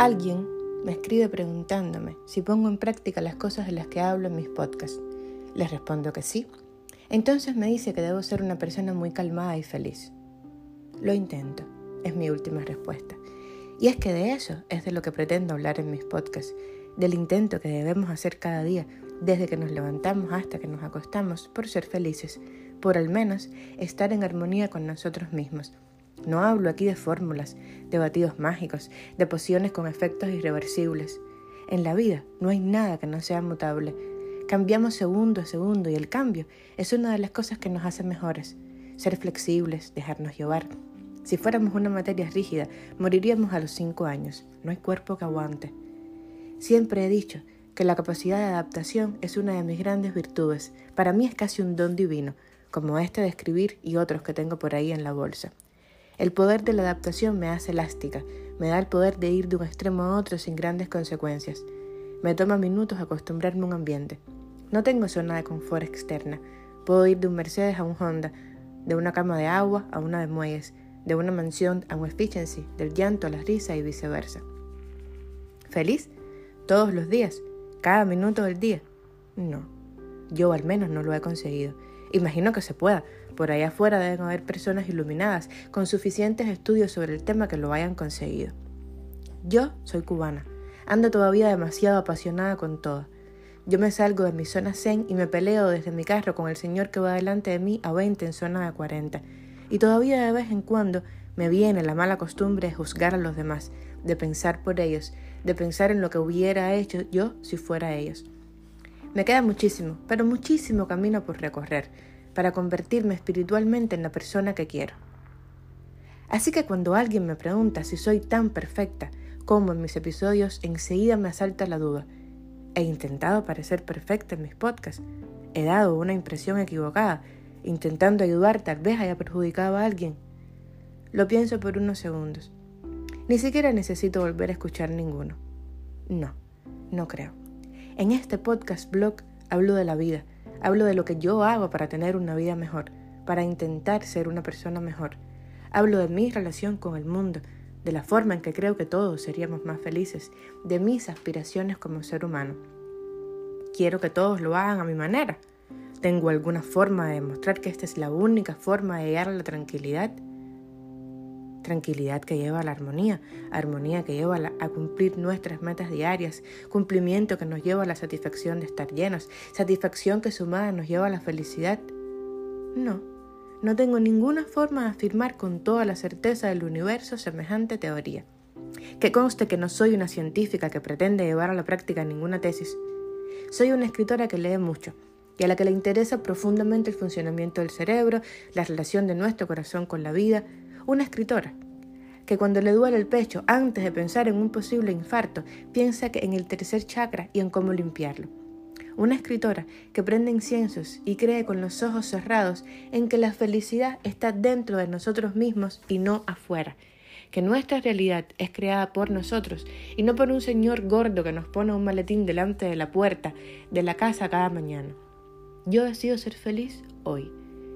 Alguien me escribe preguntándome si pongo en práctica las cosas de las que hablo en mis podcasts. Les respondo que sí. Entonces me dice que debo ser una persona muy calmada y feliz. Lo intento, es mi última respuesta. Y es que de eso es de lo que pretendo hablar en mis podcasts, del intento que debemos hacer cada día, desde que nos levantamos hasta que nos acostamos, por ser felices, por al menos estar en armonía con nosotros mismos. No hablo aquí de fórmulas, de batidos mágicos, de pociones con efectos irreversibles. En la vida no hay nada que no sea mutable. Cambiamos segundo a segundo y el cambio es una de las cosas que nos hace mejores. Ser flexibles, dejarnos llevar, si fuéramos una materia rígida, moriríamos a los cinco años. No hay cuerpo que aguante. Siempre he dicho que la capacidad de adaptación es una de mis grandes virtudes. Para mí es casi un don divino, como este de escribir y otros que tengo por ahí en la bolsa. El poder de la adaptación me hace elástica, me da el poder de ir de un extremo a otro sin grandes consecuencias. Me toma minutos acostumbrarme a un ambiente. No tengo zona de confort externa. Puedo ir de un Mercedes a un Honda, de una cama de agua a una de muelles, de una mansión a un efficiency, del llanto a la risa y viceversa. ¿Feliz? Todos los días, cada minuto del día. No, yo al menos no lo he conseguido. Imagino que se pueda. Por allá afuera deben haber personas iluminadas con suficientes estudios sobre el tema que lo hayan conseguido. Yo soy cubana. Ando todavía demasiado apasionada con todo. Yo me salgo de mi zona zen y me peleo desde mi carro con el señor que va delante de mí a 20 en zona de 40 y todavía de vez en cuando me viene la mala costumbre de juzgar a los demás, de pensar por ellos, de pensar en lo que hubiera hecho yo si fuera ellos. Me queda muchísimo, pero muchísimo camino por recorrer para convertirme espiritualmente en la persona que quiero. Así que cuando alguien me pregunta si soy tan perfecta como en mis episodios, enseguida me asalta la duda. He intentado parecer perfecta en mis podcasts. He dado una impresión equivocada intentando ayudar, tal vez haya perjudicado a alguien. Lo pienso por unos segundos. Ni siquiera necesito volver a escuchar ninguno. No, no creo. En este podcast blog hablo de la vida, hablo de lo que yo hago para tener una vida mejor, para intentar ser una persona mejor. Hablo de mi relación con el mundo, de la forma en que creo que todos seríamos más felices, de mis aspiraciones como ser humano. Quiero que todos lo hagan a mi manera, ¿Tengo alguna forma de demostrar que esta es la única forma de llegar a la tranquilidad? Tranquilidad que lleva a la armonía, armonía que lleva a, cumplir nuestras metas diarias, cumplimiento que nos lleva a la satisfacción de estar llenos, satisfacción que sumada nos lleva a la felicidad. No, no tengo ninguna forma de afirmar con toda la certeza del universo semejante teoría. Que conste que no soy una científica que pretende llevar a la práctica ninguna tesis. Soy una escritora que lee mucho, y a la que le interesa profundamente el funcionamiento del cerebro, la relación de nuestro corazón con la vida, una escritora que cuando le duele el pecho, antes de pensar en un posible infarto, piensa que en el tercer chakra y en cómo limpiarlo. Una escritora que prende inciensos y cree con los ojos cerrados en que la felicidad está dentro de nosotros mismos y no afuera, que nuestra realidad es creada por nosotros y no por un señor gordo que nos pone un maletín delante de la puerta de la casa cada mañana. Yo decido ser feliz hoy,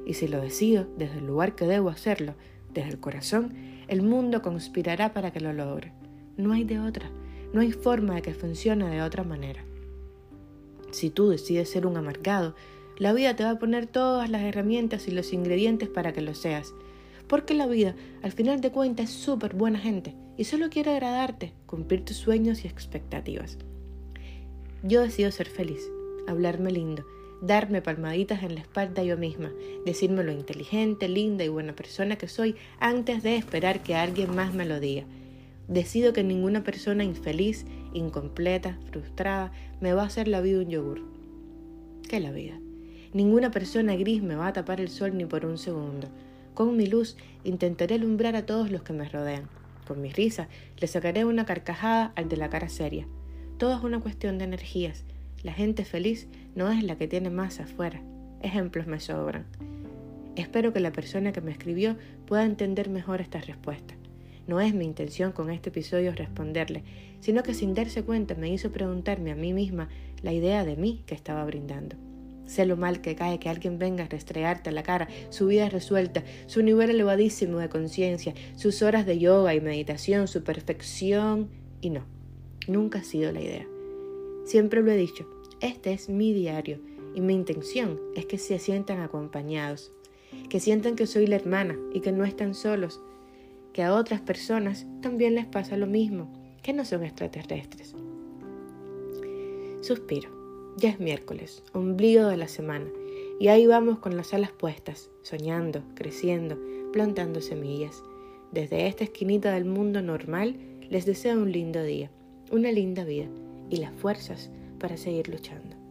y si lo decido desde el lugar que debo hacerlo, desde el corazón, el mundo conspirará para que lo logre. No hay de otra, no hay forma de que funcione de otra manera. Si tú decides ser un amargado, la vida te va a poner todas las herramientas y los ingredientes para que lo seas. Porque la vida, al final de cuentas, es súper buena gente y solo quiere agradarte, cumplir tus sueños y expectativas. Yo decido ser feliz, hablarme lindo, darme palmaditas en la espalda yo misma, decirme lo inteligente, linda y buena persona que soy antes de esperar que alguien más me lo diga. Decido que ninguna persona infeliz, incompleta, frustrada, me va a hacer la vida un yogur. ¿Qué la vida? Ninguna persona gris me va a tapar el sol ni por un segundo. Con mi luz intentaré alumbrar a todos los que me rodean. Con mi risa le sacaré una carcajada al de la cara seria. Todo es una cuestión de energías la gente feliz no es la que tiene más afuera. Ejemplos me sobran. Espero que la persona que me escribió pueda entender mejor esta respuesta. No es mi intención con este episodio responderle, sino que sin darse cuenta me hizo preguntarme a mí misma la idea de mí que estaba brindando. Sé lo mal que cae que alguien venga a restregarte la cara, su vida resuelta, su nivel elevadísimo de conciencia, sus horas de yoga y meditación, su perfección Y no, nunca ha sido la idea. Siempre lo he dicho, este es mi diario y mi intención es que se sientan acompañados, que sientan que soy la hermana y que no están solos, que a otras personas también les pasa lo mismo, que no son extraterrestres. Suspiro. Ya es miércoles, ombligo de la semana, y ahí vamos con las alas puestas, soñando, creciendo, plantando semillas. Desde esta esquinita del mundo normal les deseo un lindo día, una linda vida y las fuerzas para seguir luchando.